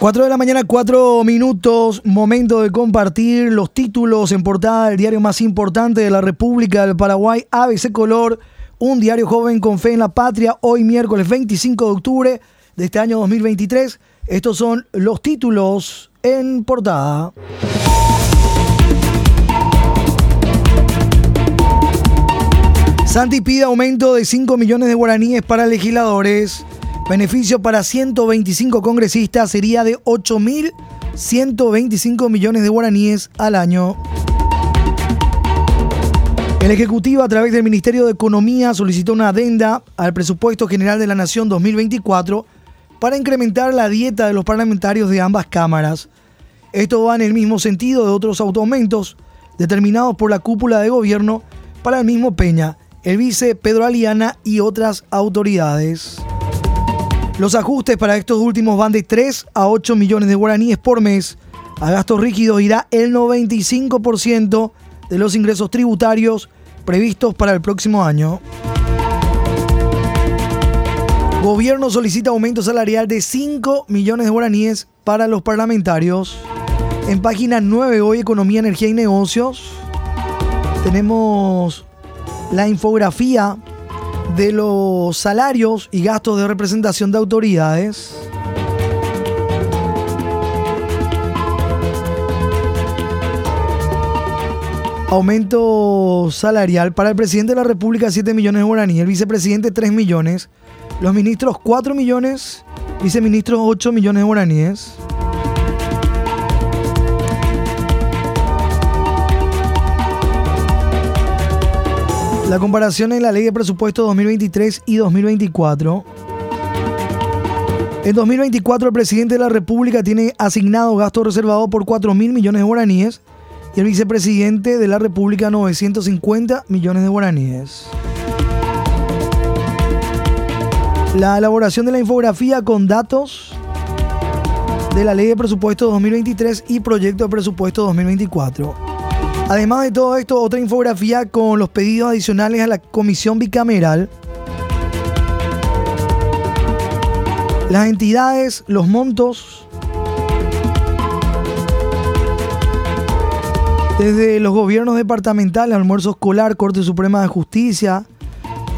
4 de la mañana, 4 minutos, momento de compartir los títulos en portada del diario más importante de la República del Paraguay, ABC Color, un diario joven con fe en la patria, hoy miércoles 25 de octubre de este año 2023. Estos son los títulos en portada. Santi pide aumento de 5 millones de guaraníes para legisladores. Beneficio para 125 congresistas sería de 8.125 millones de guaraníes al año. El Ejecutivo, a través del Ministerio de Economía, solicitó una adenda al presupuesto general de la Nación 2024 para incrementar la dieta de los parlamentarios de ambas cámaras. Esto va en el mismo sentido de otros aumentos determinados por la cúpula de gobierno para el mismo Peña, el vice Pedro Aliana y otras autoridades. Los ajustes para estos últimos van de 3 a 8 millones de guaraníes por mes. A gastos rígidos irá el 95% de los ingresos tributarios previstos para el próximo año. Gobierno solicita aumento salarial de 5 millones de guaraníes para los parlamentarios. En página 9 hoy Economía, Energía y Negocios tenemos la infografía de los salarios y gastos de representación de autoridades. Aumento salarial para el presidente de la República 7 millones de guaraníes, el vicepresidente 3 millones, los ministros 4 millones, viceministros 8 millones de guaraníes. La comparación en la ley de presupuesto 2023 y 2024. En 2024 el presidente de la República tiene asignado gasto reservado por 4 mil millones de guaraníes y el vicepresidente de la República 950 millones de guaraníes. La elaboración de la infografía con datos de la ley de presupuesto 2023 y proyecto de presupuesto 2024. Además de todo esto, otra infografía con los pedidos adicionales a la comisión bicameral. Las entidades, los montos. Desde los gobiernos departamentales, almuerzo escolar, Corte Suprema de Justicia,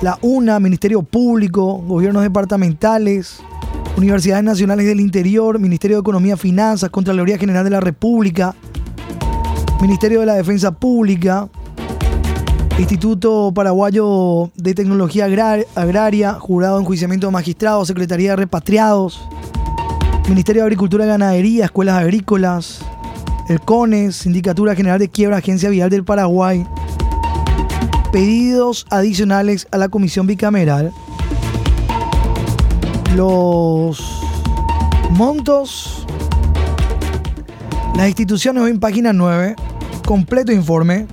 la UNA, Ministerio Público, gobiernos departamentales, Universidades Nacionales del Interior, Ministerio de Economía Finanzas, Contraloría General de la República, Ministerio de la Defensa Pública, Instituto Paraguayo de Tecnología Agraria, Jurado de Enjuiciamiento de Magistrados, Secretaría de Repatriados, Ministerio de Agricultura y Ganadería, Escuelas Agrícolas, el CONES, Sindicatura General de Quiebra, Agencia Vial del Paraguay, pedidos adicionales a la Comisión Bicameral, los montos, las instituciones hoy en página 9, completo informe.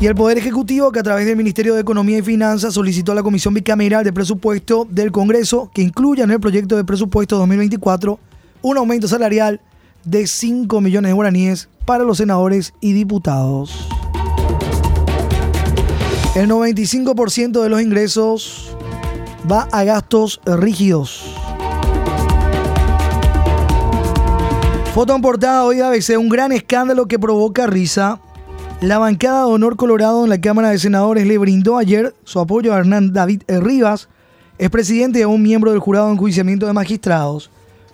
Y el Poder Ejecutivo, que a través del Ministerio de Economía y Finanzas solicitó a la Comisión Bicameral de Presupuesto del Congreso que incluya en el proyecto de presupuesto 2024 un aumento salarial de 5 millones de guaraníes para los senadores y diputados. El 95% de los ingresos va a gastos rígidos. Foto en portada hoy ABC, un gran escándalo que provoca risa. La bancada de Honor Colorado en la Cámara de Senadores le brindó ayer su apoyo a Hernán David Rivas, es presidente y un miembro del jurado de enjuiciamiento de magistrados,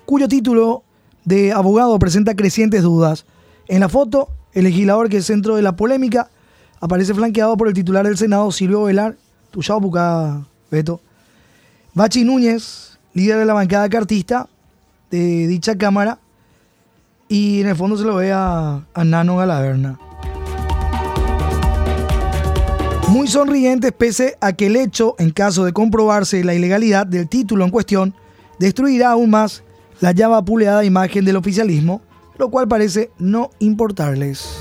cuyo título de abogado presenta crecientes dudas. En la foto, el legislador que es centro de la polémica aparece flanqueado por el titular del Senado, Silvio Velar, Tuyao Bucada, Beto. Bachi Núñez, líder de la bancada cartista de dicha Cámara, y en el fondo se lo ve a, Nano Galaverna. Muy sonrientes pese a que el hecho, en caso de comprobarse la ilegalidad del título en cuestión, destruirá aún más la ya vapuleada imagen del oficialismo, lo cual parece no importarles.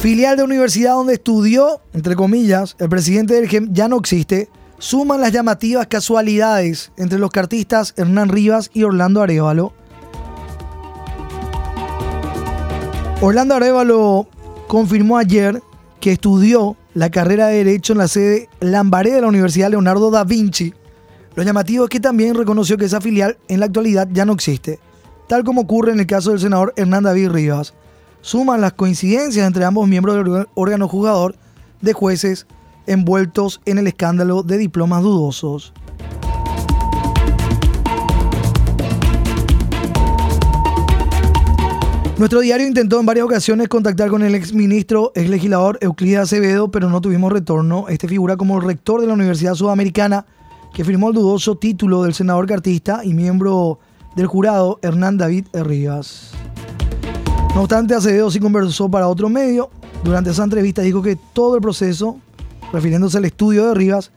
Filial de universidad donde estudió, entre comillas, el presidente del GEM ya no existe, suman las llamativas casualidades entre los cartistas Hernán Rivas y Orlando Arevalo. Orlando Arevalo confirmó ayer que estudió la carrera de Derecho en la sede Lambaré de la Universidad Leonardo da Vinci. Lo llamativo es que también reconoció que esa filial en la actualidad ya no existe, tal como ocurre en el caso del senador Hernán David Rivas. Suman las coincidencias entre ambos miembros del órgano juzgador de jueces envueltos en el escándalo de diplomas dudosos. Nuestro diario intentó en varias ocasiones contactar con el exministro, ex legislador Euclides Acevedo, pero no tuvimos retorno. Este figura como el rector de la Universidad Sudamericana, que firmó el dudoso título del senador cartista y miembro del jurado Hernán David Rivas. No obstante, Acevedo sí conversó para otro medio. Durante esa entrevista dijo que todo el proceso, refiriéndose al estudio de Rivas,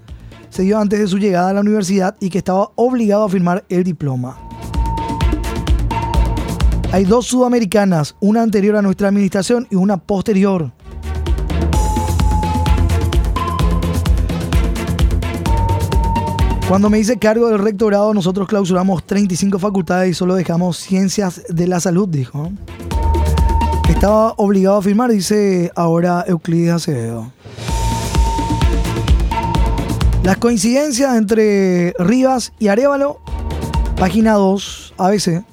se dio antes de su llegada a la universidad y que estaba obligado a firmar el diploma. Hay dos sudamericanas, una anterior a nuestra administración y una posterior. Cuando me hice cargo del rectorado, nosotros clausuramos 35 facultades y solo dejamos ciencias de la salud, dijo. Estaba obligado a firmar, dice ahora Euclides Acevedo. Las coincidencias entre Rivas y Arevalo, página 2, ABC.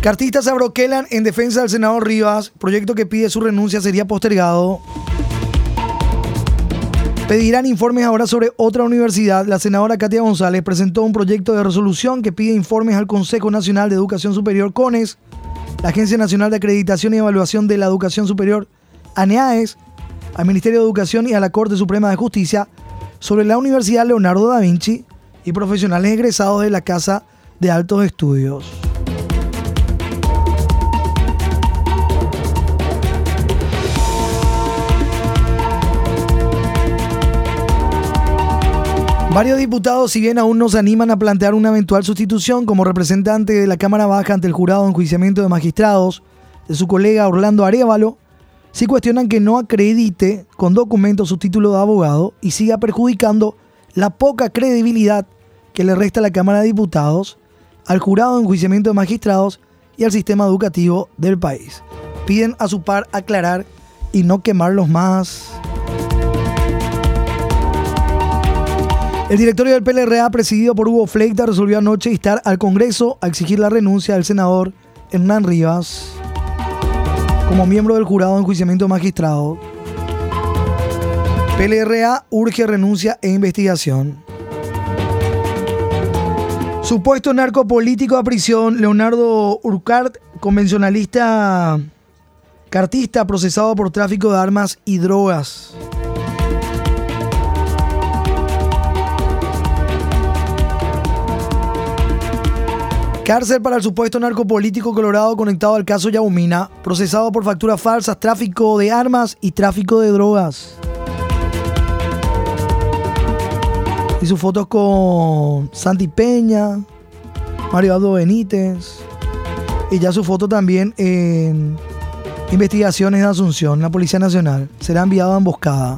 Cartistas abroquelan en defensa del senador Rivas. Proyecto que pide su renuncia sería postergado. Pedirán informes ahora sobre otra universidad. La senadora Katia González presentó un proyecto de resolución que pide informes al Consejo Nacional de Educación Superior, CONES, la Agencia Nacional de Acreditación y Evaluación de la Educación Superior, ANEAES, al Ministerio de Educación y a la Corte Suprema de Justicia sobre la Universidad Leonardo da Vinci y profesionales egresados de la Casa de Altos Estudios. Varios diputados, si bien aún no se animan a plantear una eventual sustitución como representante de la Cámara Baja ante el jurado de enjuiciamiento de magistrados de su colega Orlando Arevalo, sí cuestionan que no acredite con documentos su título de abogado y siga perjudicando la poca credibilidad que le resta a la Cámara de Diputados, al jurado de enjuiciamiento de magistrados y al sistema educativo del país. Piden a su par aclarar y no quemarlos más. El directorio del PLRA, presidido por Hugo Fleita, resolvió anoche instar al Congreso a exigir la renuncia del senador Hernán Rivas como miembro del jurado de enjuiciamiento magistrado. PLRA urge renuncia e investigación. Supuesto narcopolítico a prisión, Leonardo Urcart, convencionalista cartista procesado por tráfico de armas y drogas. Cárcel para el supuesto narcopolítico colorado conectado al caso Yaumina, procesado por facturas falsas, tráfico de armas y tráfico de drogas. Y sus fotos con Santi Peña, Mario Aldo Benítez. Y ya su foto también en investigaciones de Asunción, la Policía Nacional. Será enviado a emboscada.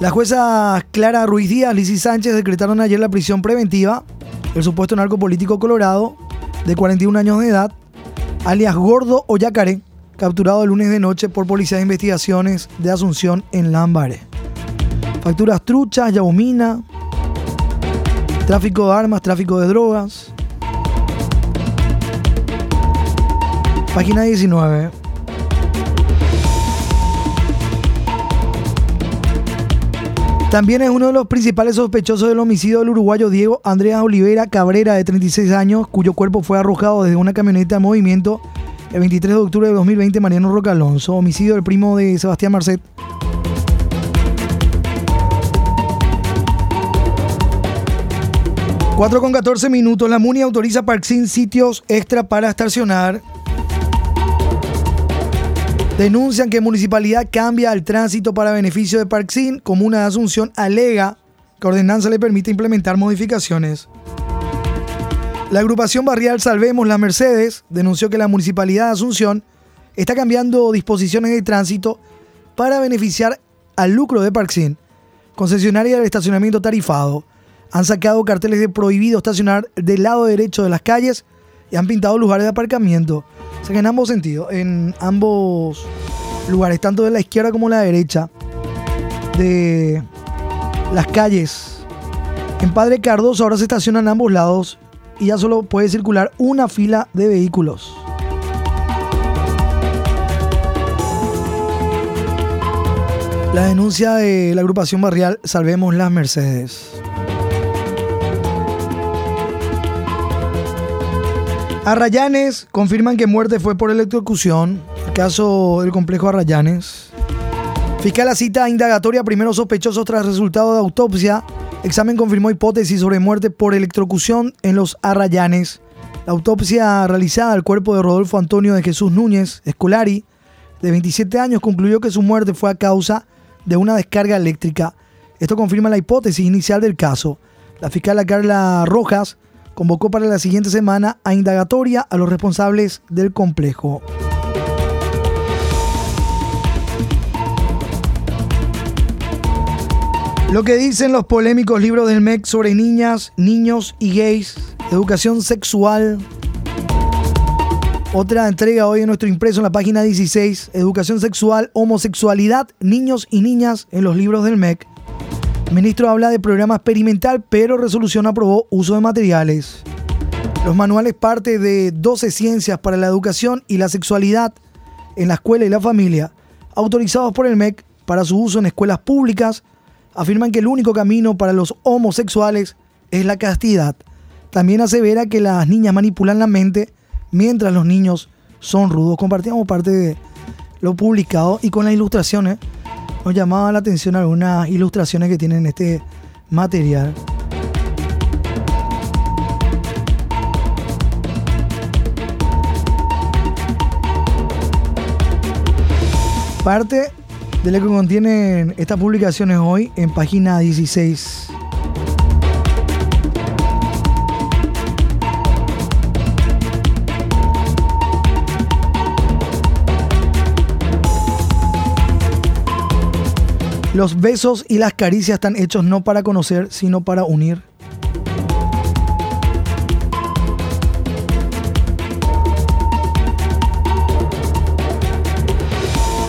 La jueza Clara Ruiz Díaz, Lizy Sánchez decretaron ayer la prisión preventiva del supuesto narco político colorado de 41 años de edad, alias Gordo o Yacaré, capturado el lunes de noche por Policía de Investigaciones de Asunción en Lambaré. Facturas truchas, yaumina, tráfico de armas, tráfico de drogas. Página 19. También es uno de los principales sospechosos del homicidio del uruguayo Diego Andrea Olivera Cabrera, de 36 años, cuyo cuerpo fue arrojado desde una camioneta de movimiento el 23 de octubre de 2020 Mariano Roca Alonso, homicidio del primo de Sebastián Marcet. Cuatro con 14 minutos. La MUNI autoriza Parksin sitios extra para estacionar. Denuncian que Municipalidad cambia el tránsito para beneficio de Parksin. Comuna de Asunción alega que ordenanza le permite implementar modificaciones. La agrupación barrial Salvemos las Mercedes denunció que la Municipalidad de Asunción está cambiando disposiciones de tránsito para beneficiar al lucro de Parksin, concesionaria del estacionamiento tarifado. Han sacado carteles de prohibido estacionar del lado derecho de las calles y han pintado lugares de aparcamiento. O sea que en ambos sentidos, en ambos lugares, tanto de la izquierda como la derecha, de las calles. En Padre Cardoso ahora se estacionan ambos lados y ya solo puede circular una fila de vehículos. La denuncia de la agrupación barrial Salvemos las Mercedes. Arrayanes confirman que muerte fue por electrocución. El caso del complejo Arrayanes. Fiscal la cita indagatoria primero sospechosos tras resultado de autopsia. Examen confirmó hipótesis sobre muerte por electrocución en los Arrayanes. La autopsia realizada al cuerpo de Rodolfo Antonio de Jesús Núñez Escolari, de 27 años, concluyó que su muerte fue a causa de una descarga eléctrica. Esto confirma la hipótesis inicial del caso. La fiscal Carla Rojas convocó para la siguiente semana a indagatoria a los responsables del complejo. Lo que dicen los polémicos libros del MEC sobre niñas, niños y gays, educación sexual. Otra entrega hoy en nuestro impreso en la página 16, educación sexual, homosexualidad, niños y niñas en los libros del MEC. Ministro habla de programa experimental, pero resolución aprobó uso de materiales. Los manuales parte de 12 ciencias para la educación y la sexualidad en la escuela y la familia, autorizados por el MEC para su uso en escuelas públicas, afirman que el único camino para los homosexuales es la castidad. También asevera que las niñas manipulan la mente mientras los niños son rudos. Compartíamos parte de lo publicado y con las ilustraciones nos llamaba la atención algunas ilustraciones que tienen este material. Parte de lo que contienen estas publicaciones hoy en página 16. Los besos y las caricias están hechos no para conocer, sino para unir.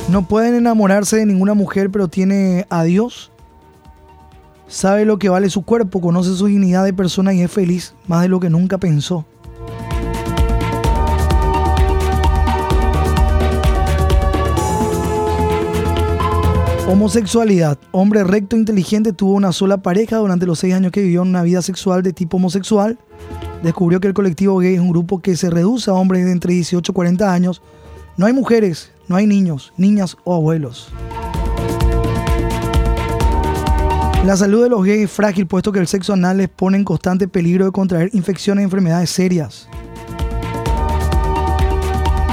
No pueden enamorarse de ninguna mujer, pero tiene a Dios. Sabe lo que vale su cuerpo, conoce su dignidad de persona y es feliz más de lo que nunca pensó. Homosexualidad. Hombre recto, inteligente, tuvo una sola pareja durante los seis años que vivió una vida sexual de tipo homosexual. Descubrió que el colectivo gay es un grupo que se reduce a hombres de entre 18 y 40 años. No hay mujeres, no hay niños, niñas o abuelos. La salud de los gays es frágil puesto que el sexo anal les pone en constante peligro de contraer infecciones y enfermedades serias.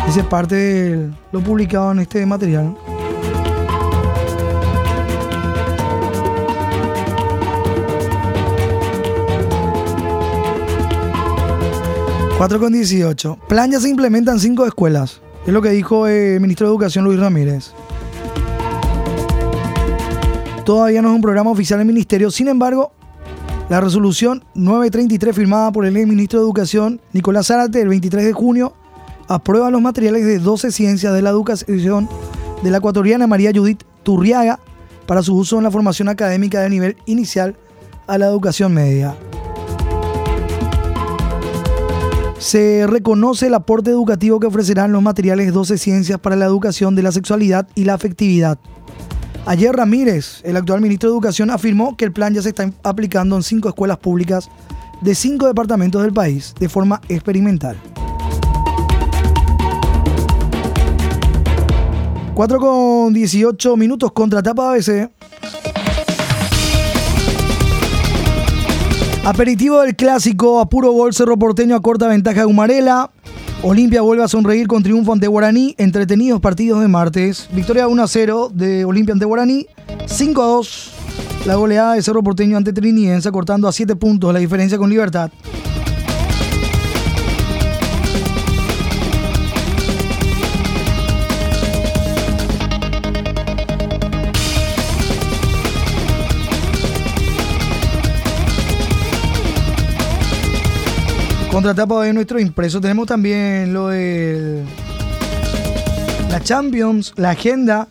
Esa es parte de lo publicado en este material. 4 con 18. Plan ya se implementa en cinco escuelas. Es lo que dijo el ministro de Educación Luis Ramírez. Todavía no es un programa oficial del ministerio. Sin embargo, la resolución 933 firmada por el ministro de Educación Nicolás Zárate el 23 de junio aprueba los materiales de 12 ciencias de la educación de la ecuatoriana María Judith Turriaga para su uso en la formación académica de nivel inicial a la educación media. Se reconoce el aporte educativo que ofrecerán los materiales 12 Ciencias para la Educación de la Sexualidad y la Afectividad. Ayer Ramírez, el actual ministro de Educación, afirmó que el plan ya se está aplicando en cinco escuelas públicas de cinco departamentos del país de forma experimental. 4 con 18 minutos contra tapa ABC. Aperitivo del clásico, a puro gol Cerro Porteño a corta ventaja de Humarela. Olimpia vuelve a sonreír con triunfo ante Guaraní. Entretenidos partidos de martes. Victoria 1 a 0 de Olimpia ante Guaraní. 5 a 2 la goleada de Cerro Porteño ante Trinidense, cortando a 7 puntos la diferencia con Libertad. Contratapa en nuestro impreso. Tenemos también lo de la Champions, la agenda.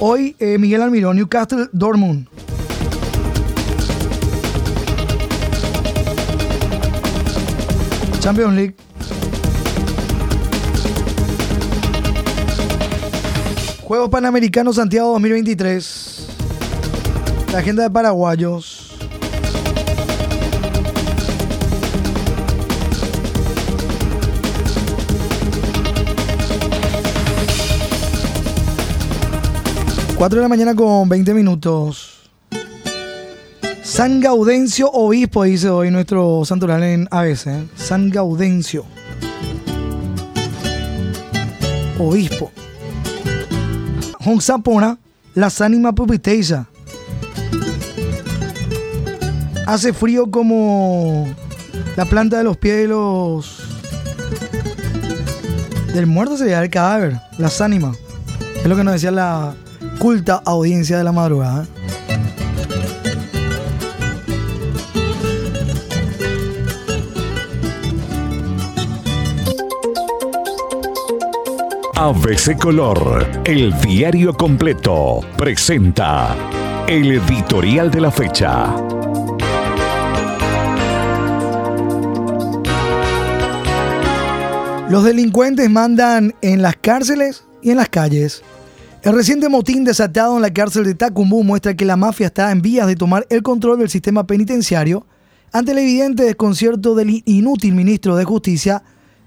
Hoy eh, Miguel Almirón, Newcastle, Dortmund. Champions League. Juegos Panamericanos Santiago 2023. La agenda de paraguayos. Cuatro de la mañana con 20 minutos. San Gaudencio Obispo, dice hoy nuestro santoral en ABC. ¿eh? San Gaudencio. Obispo. Sapona, las ánimas pupiteiza. Hace frío como la planta de los pies de los. Del muerto sería el cadáver, las ánimas. Es lo que nos decía la culta audiencia de la madrugada. ABC Color, el diario completo, presenta el editorial de la fecha. Los delincuentes mandan en las cárceles y en las calles. El reciente motín desatado en la cárcel de Tacumbú muestra que la mafia está en vías de tomar el control del sistema penitenciario ante el evidente desconcierto del inútil ministro de Justicia,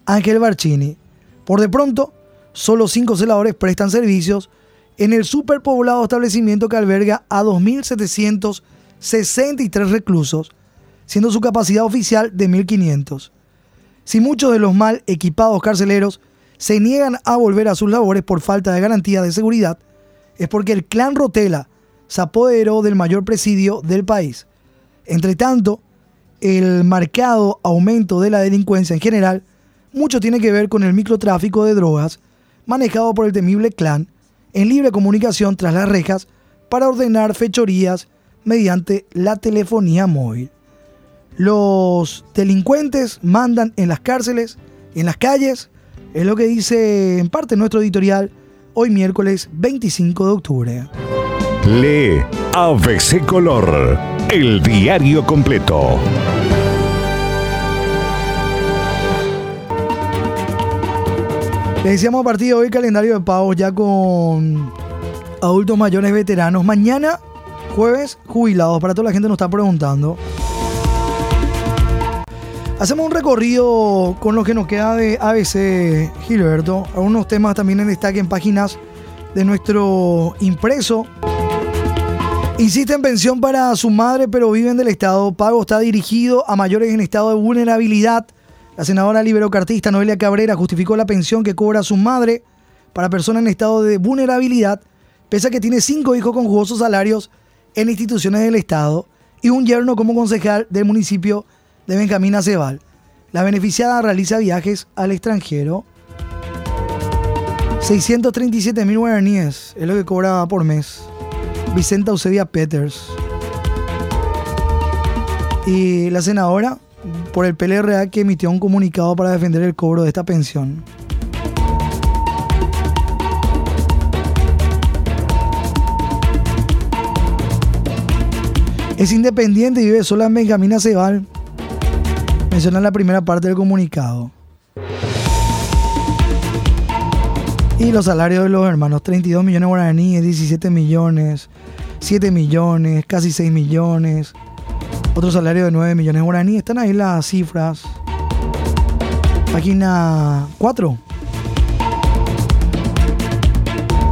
Ángel Barcini. Por de pronto, solo cinco celadores prestan servicios en el superpoblado establecimiento que alberga a 2.763 reclusos, siendo su capacidad oficial de 1.500. Si muchos de los mal equipados carceleros se niegan a volver a sus labores por falta de garantía de seguridad, es porque el clan Rotela se apoderó del mayor presidio del país. Entre tanto, el marcado aumento de la delincuencia en general mucho tiene que ver con el microtráfico de drogas manejado por el temible clan en libre comunicación tras las rejas para ordenar fechorías mediante la telefonía móvil. Los delincuentes mandan en las cárceles en las calles, es lo que dice en parte nuestro editorial hoy miércoles 25 de octubre. Lee ABC Color, el diario completo. Le decíamos a partir de hoy calendario de pagos ya con adultos mayores veteranos. Mañana, jueves, jubilados. Para toda la gente nos está preguntando. Hacemos un recorrido con lo que nos queda de ABC Gilberto. Algunos temas también en destaque en páginas de nuestro impreso. Insiste en pensión para su madre, pero viven del Estado. Pago está dirigido a mayores en estado de vulnerabilidad. La senadora liberocartista Noelia Cabrera justificó la pensión que cobra su madre para personas en estado de vulnerabilidad, pese a que tiene cinco hijos con jugosos salarios en instituciones del Estado y un yerno como concejal del municipio Benjamín Acebal. La beneficiada realiza viajes al extranjero. 637 mil guaraníes es lo que cobra por mes. Vicenta Eusebia Peters. Y la senadora por el PLRA que emitió un comunicado para defender el cobro de esta pensión. Es independiente y vive sola en Benjamín Acebal. Menciona la primera parte del comunicado. Y los salarios de los hermanos, 32 millones de guaraníes, 17 millones, 7 millones, casi 6 millones. Otro salario de 9 millones de guaraníes. Están ahí las cifras. Página 4.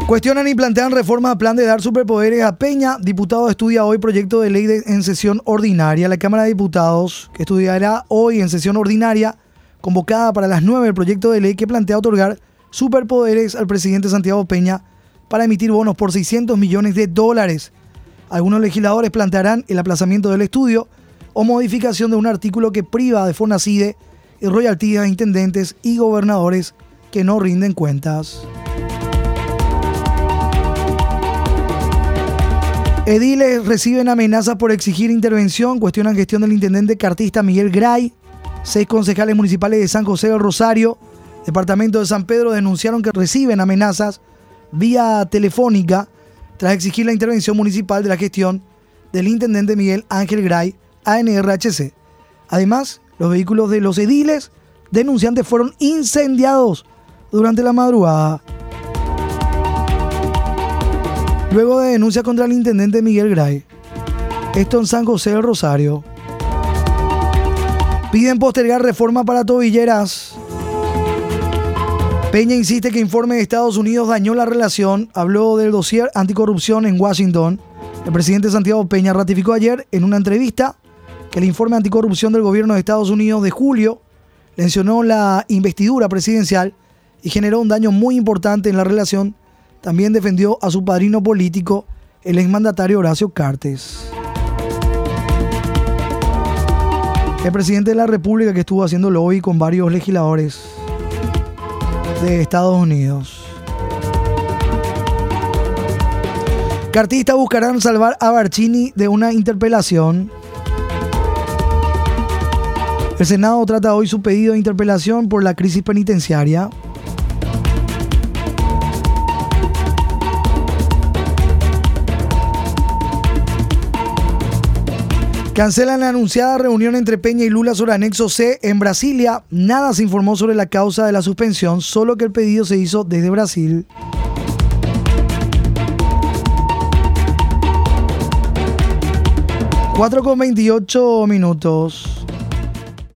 Cuestionan y plantean reforma a plan de dar superpoderes a Peña. Diputado estudia hoy proyecto de ley en sesión ordinaria. La Cámara de Diputados, que estudiará hoy en sesión ordinaria, convocada para las 9 el proyecto de ley que plantea otorgar superpoderes al presidente Santiago Peña para emitir bonos por 600 millones de dólares algunos legisladores plantearán el aplazamiento del estudio o modificación de un artículo que priva de Fonacide y royalties a intendentes y gobernadores que no rinden cuentas. Ediles reciben amenazas por exigir intervención, cuestionan gestión del intendente cartista Miguel Gray. Seis concejales municipales de San José del Rosario, departamento de San Pedro, denunciaron que reciben amenazas vía telefónica tras exigir la intervención municipal de la gestión del intendente Miguel Ángel Gray, ANRHC. Además, los vehículos de los ediles denunciantes fueron incendiados durante la madrugada. Luego de denuncia contra el intendente Miguel Gray, esto en San José del Rosario. Piden postergar reforma para tobilleras. Peña insiste que informe de Estados Unidos dañó la relación. Habló del dossier anticorrupción en Washington. El presidente Santiago Peña ratificó ayer en una entrevista que el informe anticorrupción del gobierno de Estados Unidos de julio mencionó la investidura presidencial y generó un daño muy importante en la relación. También defendió a su padrino político, el exmandatario Horacio Cartes. El presidente de la República que estuvo haciendo lobby con varios legisladores de Estados Unidos. Cartistas buscarán salvar a Barcini de una interpelación. El Senado trata hoy su pedido de interpelación por la crisis penitenciaria. Cancelan la anunciada reunión entre Peña y Lula sobre anexo C en Brasilia. Nada se informó sobre la causa de la suspensión, solo que el pedido se hizo desde Brasil. Con 28 minutos.